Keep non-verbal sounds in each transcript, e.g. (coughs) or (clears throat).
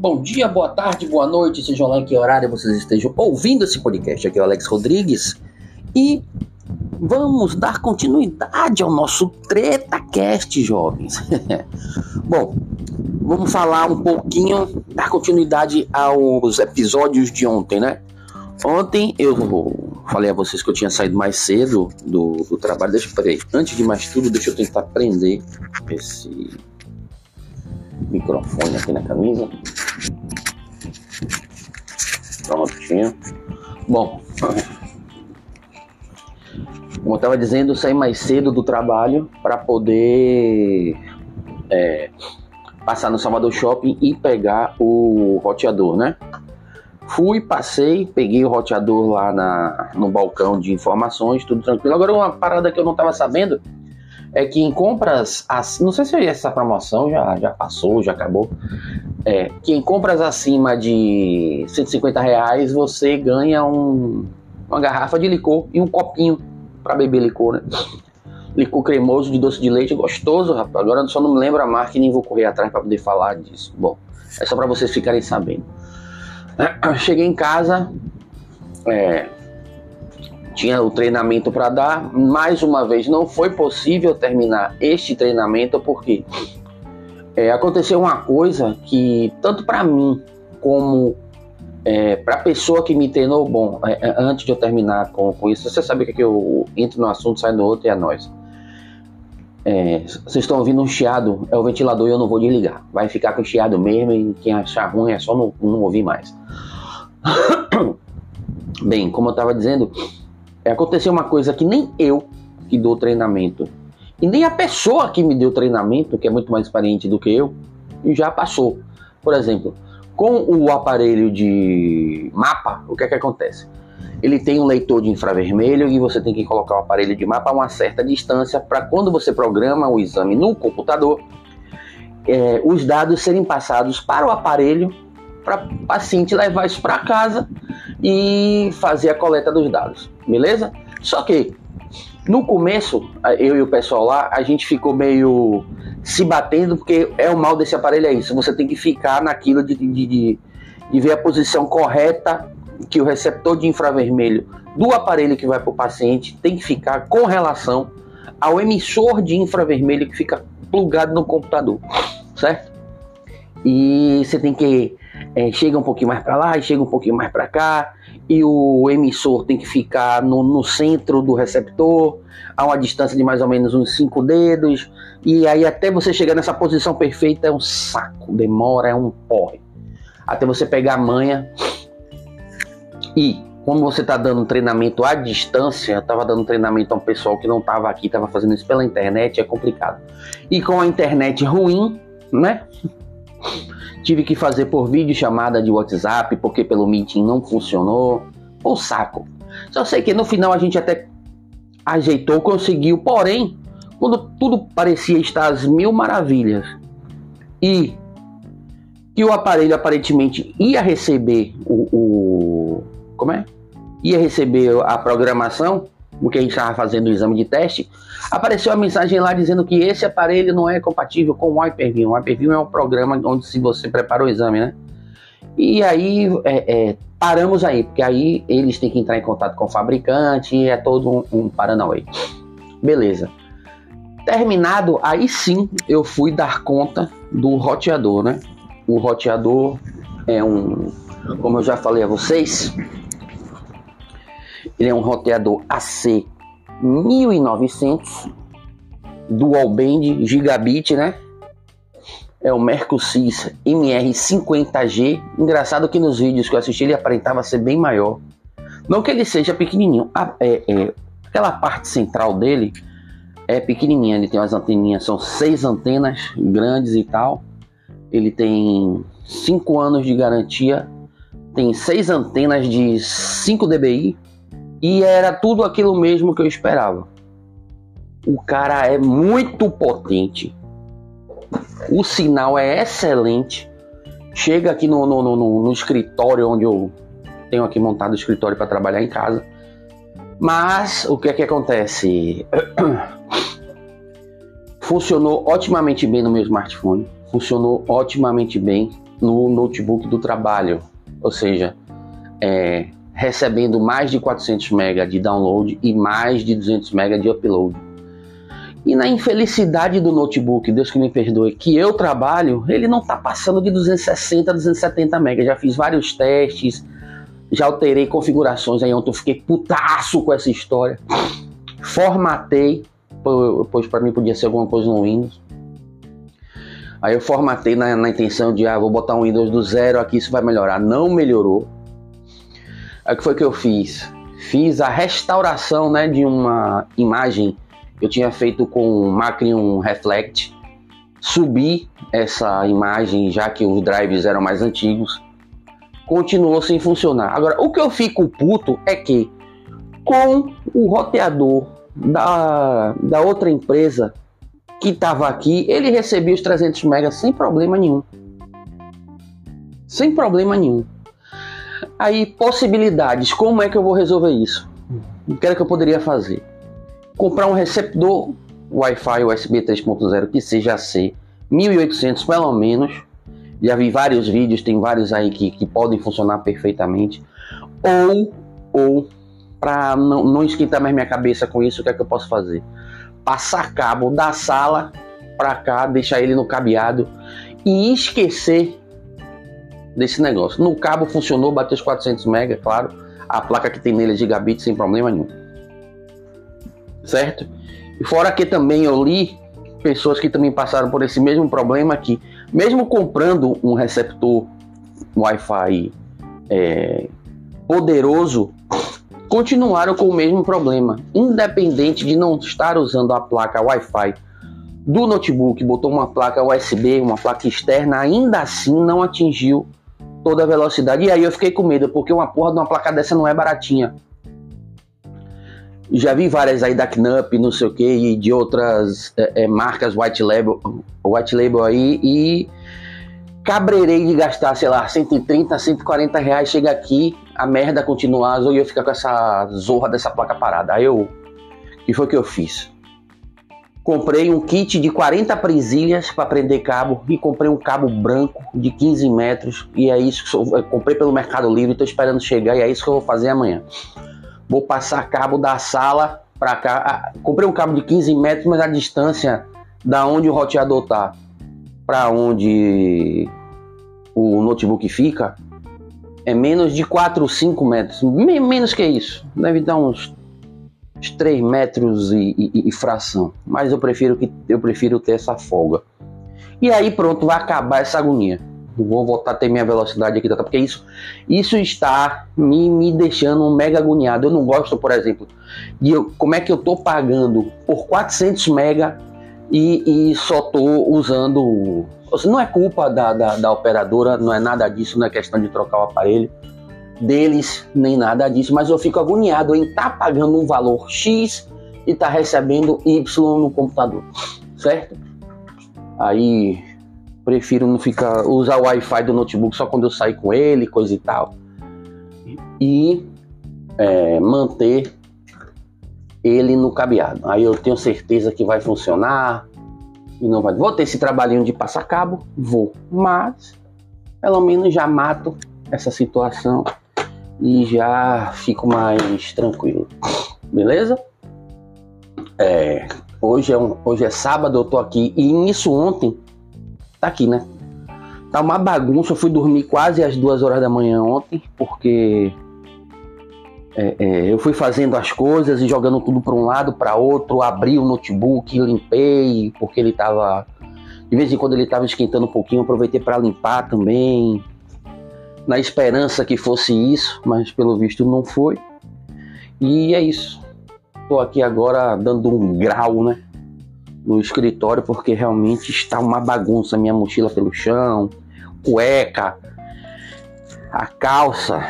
Bom dia, boa tarde, boa noite, sejam lá em que horário vocês estejam ouvindo esse podcast. Aqui é o Alex Rodrigues e vamos dar continuidade ao nosso TretaCast, jovens. (laughs) Bom, vamos falar um pouquinho, dar continuidade aos episódios de ontem, né? Ontem eu falei a vocês que eu tinha saído mais cedo do, do trabalho. Deixa eu, peraí, antes de mais tudo, deixa eu tentar prender esse microfone aqui na camisa. Prontinho. Bom, como eu estava dizendo, saí mais cedo do trabalho para poder é, passar no Salvador Shopping e pegar o roteador, né? Fui, passei, peguei o roteador lá na, no balcão de informações, tudo tranquilo. Agora, uma parada que eu não estava sabendo é que em compras, não sei se essa promoção já, já passou, já acabou. É, que em compras acima de 150 reais você ganha um, uma garrafa de licor e um copinho para beber licor, né? Licor cremoso de doce de leite, gostoso, rapaz. Agora só não me lembro a marca e nem vou correr atrás para poder falar disso. Bom, é só para vocês ficarem sabendo. (clears throat) Cheguei em casa, é, tinha o treinamento para dar. Mais uma vez, não foi possível terminar este treinamento porque é, aconteceu uma coisa que, tanto para mim como é, para a pessoa que me treinou, bom, é, é, antes de eu terminar com, com isso, você sabe que, que eu entro no assunto, sai no outro e é nós. É, vocês estão ouvindo um chiado, é o ventilador e eu não vou desligar. Vai ficar com chiado mesmo e quem achar ruim é só não, não ouvir mais. (coughs) Bem, como eu estava dizendo, aconteceu uma coisa que nem eu que dou treinamento e nem a pessoa que me deu treinamento, que é muito mais experiente do que eu, já passou. Por exemplo, com o aparelho de mapa, o que é que acontece? Ele tem um leitor de infravermelho e você tem que colocar o aparelho de mapa a uma certa distância para quando você programa o exame no computador, é, os dados serem passados para o aparelho para o paciente levar isso para casa e fazer a coleta dos dados, beleza? Só que no começo, eu e o pessoal lá, a gente ficou meio se batendo, porque é o mal desse aparelho é isso. Você tem que ficar naquilo de, de, de, de ver a posição correta que o receptor de infravermelho do aparelho que vai para o paciente tem que ficar com relação ao emissor de infravermelho que fica plugado no computador, certo? E você tem que é, chega um pouquinho mais para lá e chega um pouquinho mais para cá, e o emissor tem que ficar no, no, centro do receptor, a uma distância de mais ou menos uns 5 dedos, e aí até você chegar nessa posição perfeita é um saco, demora, é um porre. Até você pegar a manha. E quando você está dando treinamento à distância, eu estava dando treinamento a um pessoal que não estava aqui, estava fazendo isso pela internet, é complicado. E com a internet ruim, né? Tive que fazer por vídeo chamada de WhatsApp porque pelo Meeting não funcionou. O saco. Só sei que no final a gente até ajeitou, conseguiu. Porém, quando tudo parecia estar às mil maravilhas e que o aparelho aparentemente ia receber o, o como é? Ia receber a programação, porque a gente estava fazendo o exame de teste, apareceu a mensagem lá dizendo que esse aparelho não é compatível com o Hyper-V. O Hyper-V é um programa onde se você prepara o exame, né? E aí é, é, paramos aí, porque aí eles têm que entrar em contato com o fabricante e é todo um, um Paranauê. Beleza. Terminado, aí sim eu fui dar conta do roteador, né? O roteador é um, como eu já falei a vocês, ele é um roteador AC 1900 dual band gigabit, né? É o Mercosys MR50G. Engraçado que nos vídeos que eu assisti ele aparentava ser bem maior. Não que ele seja pequenininho, a, é, é, aquela parte central dele é pequenininha. Ele tem umas anteninhas, são seis antenas grandes e tal. Ele tem 5 anos de garantia, tem seis antenas de 5 dBi e era tudo aquilo mesmo que eu esperava. O cara é muito potente. O sinal é excelente. Chega aqui no, no, no, no escritório onde eu tenho aqui montado o escritório para trabalhar em casa. Mas o que é que acontece? (coughs) Funcionou otimamente bem no meu smartphone. Funcionou otimamente bem no notebook do trabalho, ou seja, é, recebendo mais de 400 MB de download e mais de 200 MB de upload. E na infelicidade do notebook, Deus que me perdoe, que eu trabalho, ele não está passando de 260, 270 MB. Já fiz vários testes, já alterei configurações aí ontem eu fiquei putaço com essa história. Formatei, pois para mim podia ser alguma coisa no Windows. Aí eu formatei na, na intenção de, ah, vou botar um Windows do zero aqui, isso vai melhorar. Não melhorou. Aí o que foi que eu fiz? Fiz a restauração né, de uma imagem que eu tinha feito com o Macrium Reflect. Subi essa imagem, já que os drives eram mais antigos. Continuou sem funcionar. Agora, o que eu fico puto é que com o roteador da, da outra empresa que estava aqui, ele recebia os 300 megas sem problema nenhum. Sem problema nenhum. Aí, possibilidades, como é que eu vou resolver isso? O que era que eu poderia fazer? Comprar um receptor Wi-Fi USB 3.0 que seja C, 1800 pelo menos. Já vi vários vídeos, tem vários aí que, que podem funcionar perfeitamente. Ou, ou para não, não esquentar mais minha cabeça com isso, o que é que eu posso fazer? passar cabo da sala para cá, deixar ele no cabeado e esquecer desse negócio. No cabo funcionou, bateu os 400 MB, claro. A placa que tem nele é gigabit sem problema nenhum. Certo? E fora que também eu li pessoas que também passaram por esse mesmo problema que mesmo comprando um receptor Wi-Fi é, poderoso, continuaram com o mesmo problema. Independente de não estar usando a placa Wi-Fi do notebook, botou uma placa USB, uma placa externa, ainda assim não atingiu toda a velocidade. E aí eu fiquei com medo, porque uma porra de uma placa dessa não é baratinha. Já vi várias aí da Knup, não sei o que, e de outras é, é, marcas white label, white label aí, e cabreirei de gastar, sei lá, 130, 140 reais, chega aqui, a merda continua azul e eu ficar com essa zorra dessa placa parada. Aí eu. O que foi que eu fiz? Comprei um kit de 40 presilhas para prender cabo e comprei um cabo branco de 15 metros. E é isso que eu comprei pelo Mercado Livre, estou esperando chegar e é isso que eu vou fazer amanhã. Vou passar cabo da sala para cá. Ah, comprei um cabo de 15 metros, mas a distância da onde o roteador tá para onde o notebook fica é menos de 4 ou 5 metros, menos que isso, deve dar uns, uns 3 metros e, e, e, fração, mas eu prefiro, que, eu prefiro ter essa folga. E aí pronto, vai acabar essa agonia. Vou voltar a ter minha velocidade aqui, tá? porque isso, isso está me, me deixando mega agoniado. Eu não gosto, por exemplo, de eu, como é que eu tô pagando por 400 mega e, e só tô usando não é culpa da, da, da, operadora, não é nada disso, não é questão de trocar o aparelho deles, nem nada disso, mas eu fico agoniado em estar tá pagando um valor X e estar tá recebendo Y no computador, certo? Aí prefiro não ficar usar o Wi-Fi do notebook só quando eu sair com ele, coisa e tal, e é, manter ele no cabeado. Aí eu tenho certeza que vai funcionar, e não vai. Vou ter esse trabalhinho de passar cabo? Vou. Mas, pelo menos já mato essa situação e já fico mais tranquilo. Beleza? É, hoje, é um, hoje é sábado, eu tô aqui. E nisso ontem, tá aqui, né? Tá uma bagunça. Eu fui dormir quase às duas horas da manhã ontem, porque é, é, eu fui fazendo as coisas e jogando tudo para um lado, para outro, abri o notebook, limpei, porque ele estava. De vez em quando ele estava esquentando um pouquinho, aproveitei para limpar também, na esperança que fosse isso, mas pelo visto não foi. E é isso. Estou aqui agora dando um grau, né? No escritório, porque realmente está uma bagunça. Minha mochila pelo chão, cueca, a calça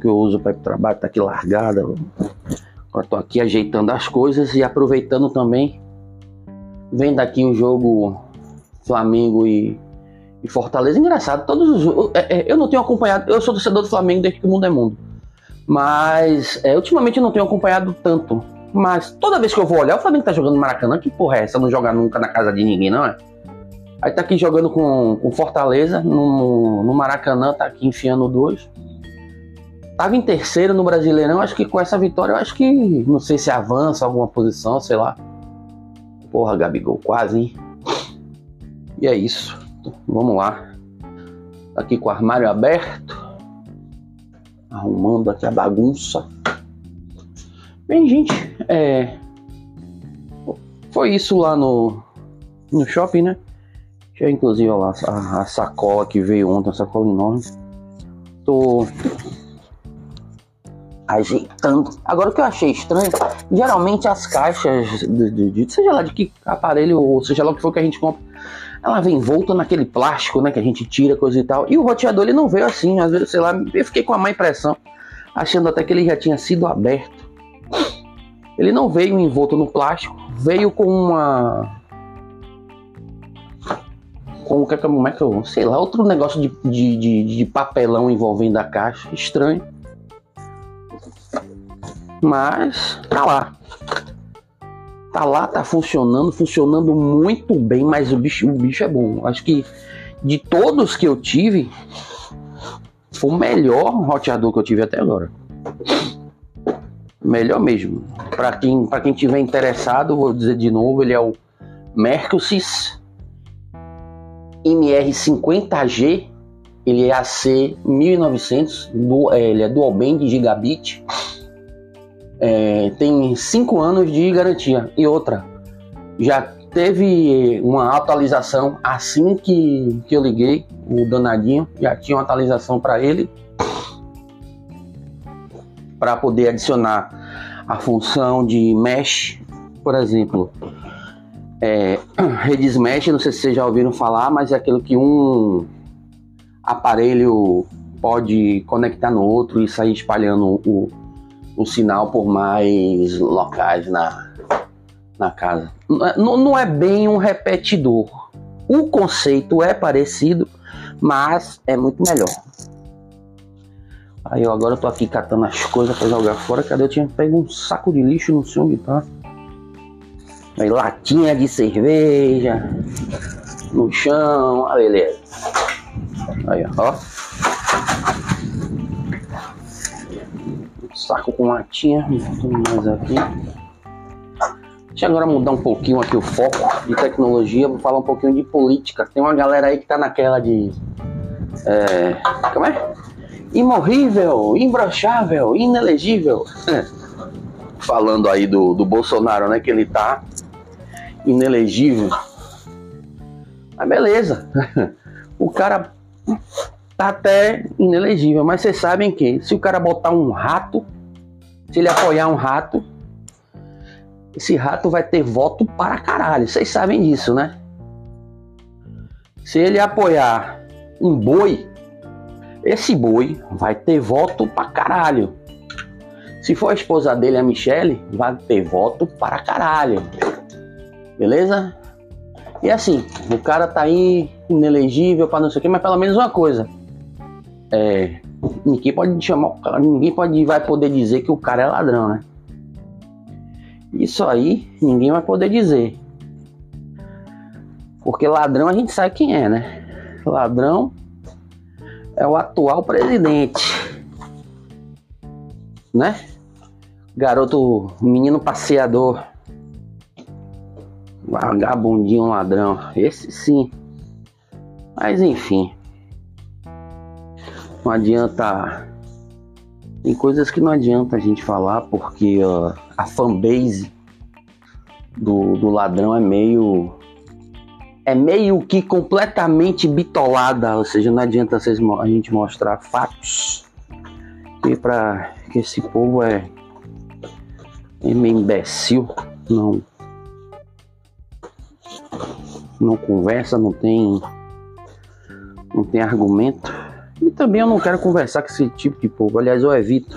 que eu uso para ir para o trabalho tá aqui largada. Agora tô aqui ajeitando as coisas e aproveitando também, vendo aqui o jogo Flamengo e, e Fortaleza. Engraçado, todos os é, é, eu não tenho acompanhado, eu sou torcedor do Flamengo desde que o mundo é mundo, mas é, ultimamente eu não tenho acompanhado tanto. Mas toda vez que eu vou olhar, o Flamengo tá jogando Maracanã, que porra é essa? Não joga nunca na casa de ninguém, não é? Aí tá aqui jogando com, com Fortaleza, no, no Maracanã, tá aqui enfiando dois. Tava em terceiro no Brasileirão, acho que com essa vitória, eu acho que, não sei se avança alguma posição, sei lá. Porra, Gabigol, quase, hein? E é isso. Vamos lá. Aqui com o armário aberto. Arrumando aqui a bagunça. Bem, gente, é... Foi isso lá no, no shopping, né? Já inclusive lá a, a, sacola que veio ontem, a sacola enorme. Tô ajeitando. Agora o que eu achei estranho, geralmente as caixas de, de, de, seja lá de que aparelho ou seja lá o que for que a gente compra, ela vem envolta naquele plástico, né, que a gente tira coisa e tal. E o roteador ele não veio assim, às vezes, sei lá, eu fiquei com a má impressão, achando até que ele já tinha sido aberto. Ele não veio envolto no plástico, veio com uma com é como é que eu, sei lá, outro negócio de, de, de, de papelão envolvendo a caixa, estranho. Mas tá lá. Tá lá, tá funcionando, funcionando muito bem, mas o bicho, o bicho é bom. Acho que de todos que eu tive, foi o melhor roteador que eu tive até agora. Melhor mesmo. Para quem, pra quem tiver interessado, vou dizer de novo, ele é o Mercosys MR50G, ele é AC 1900, do, é, ele é dual band gigabit, é, tem 5 anos de garantia. E outra, já teve uma atualização assim que, que eu liguei, o danadinho, já tinha uma atualização para ele, para poder adicionar a função de mesh, por exemplo, é, (clears throat) redes mesh, não sei se vocês já ouviram falar, mas é aquilo que um aparelho pode conectar no outro e sair espalhando o, o sinal por mais locais na, na casa. Não, não é bem um repetidor. O conceito é parecido, mas é muito melhor. Aí eu agora tô aqui catando as coisas para jogar fora. Cadê? Eu tinha pego um saco de lixo, não sei onde tá. Aí, latinha de cerveja no chão, ah, beleza. Aí, ó. Saco com latinha, mais aqui. Deixa agora mudar um pouquinho aqui o foco de tecnologia, vou falar um pouquinho de política. Tem uma galera aí que tá naquela de. É, como é? Imorrível, imbrochável, inelegível. (laughs) Falando aí do, do Bolsonaro, né? Que ele tá inelegível. Mas beleza. (laughs) O cara tá até inelegível. Mas vocês sabem que se o cara botar um rato, se ele apoiar um rato, esse rato vai ter voto para caralho. Vocês sabem disso, né? Se ele apoiar um boi, esse boi vai ter voto para caralho. Se for a esposa dele, a Michelle, vai ter voto para caralho. Beleza? E assim, o cara tá aí inelegível para não sei o que, mas pelo menos uma coisa. É, ninguém pode chamar, ninguém pode vai poder dizer que o cara é ladrão, né? Isso aí ninguém vai poder dizer. Porque ladrão a gente sabe quem é, né? Ladrão é o atual presidente. Né? Garoto, menino passeador Vagabundinho ladrão. Esse sim. Mas enfim. Não adianta. Tem coisas que não adianta a gente falar porque uh, a fanbase do, do ladrão é meio. É meio que completamente bitolada. Ou seja, não adianta a gente mostrar fatos. E para que esse povo é, é meio imbecil. Não não conversa, não tem não tem argumento. E também eu não quero conversar com esse tipo de povo. Aliás, eu evito.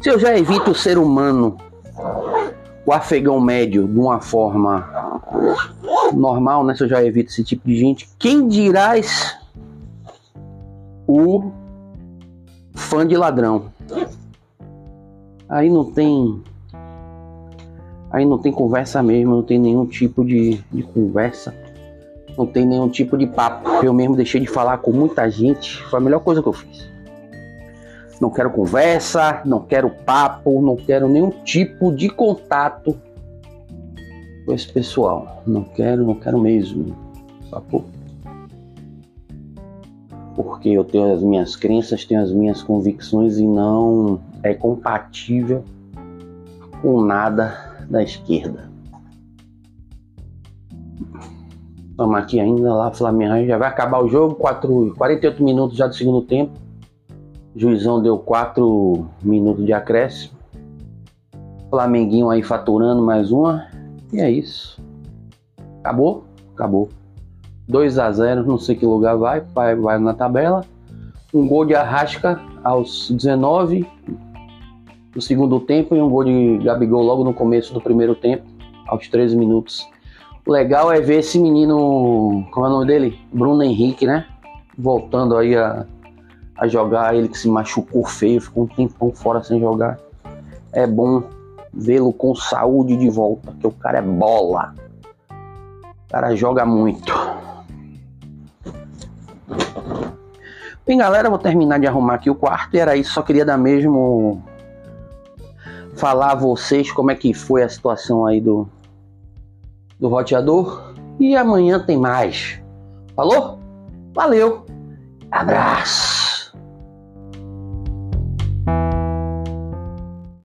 Se eu já evito o ser humano, o afegão médio, de uma forma normal, né? Se eu já evito esse tipo de gente, quem dirás o fã de ladrão? Aí não tem. Aí não tem conversa mesmo, não tem nenhum tipo de, de conversa Não tem nenhum tipo de papo. Eu mesmo deixei de falar com muita gente. Foi a melhor coisa que eu fiz. Não quero conversa, não quero papo, não quero nenhum tipo de contato com esse pessoal. Não quero, não quero mesmo. Papo. Porque eu tenho as minhas crenças, tenho as minhas convicções e não é compatível com nada da esquerda. Estamos aqui ainda lá, Flamengo já vai acabar o jogo, 4, 48 minutos já do segundo tempo. Juizão deu 4 minutos de acréscimo. Flamenguinho aí faturando mais uma. E é isso. Acabou? Acabou. 2 a 0 não sei que lugar vai, vai, vai na tabela. Um gol de Arrasca aos 19 do segundo tempo e um gol de Gabigol logo no começo do primeiro tempo, aos 13 minutos. O legal é ver esse menino, como é o nome dele? Bruno Henrique, né? Voltando aí a, a jogar, ele que se machucou feio, ficou um tempão fora sem jogar. É bom vê-lo com saúde de volta, que o cara é bola. O cara joga muito. Bem, galera, vou terminar de arrumar aqui o quarto e era isso. Só queria dar mesmo falar a vocês como é que foi a situação aí do, do roteador. E amanhã tem mais. Falou? Valeu! Abraço!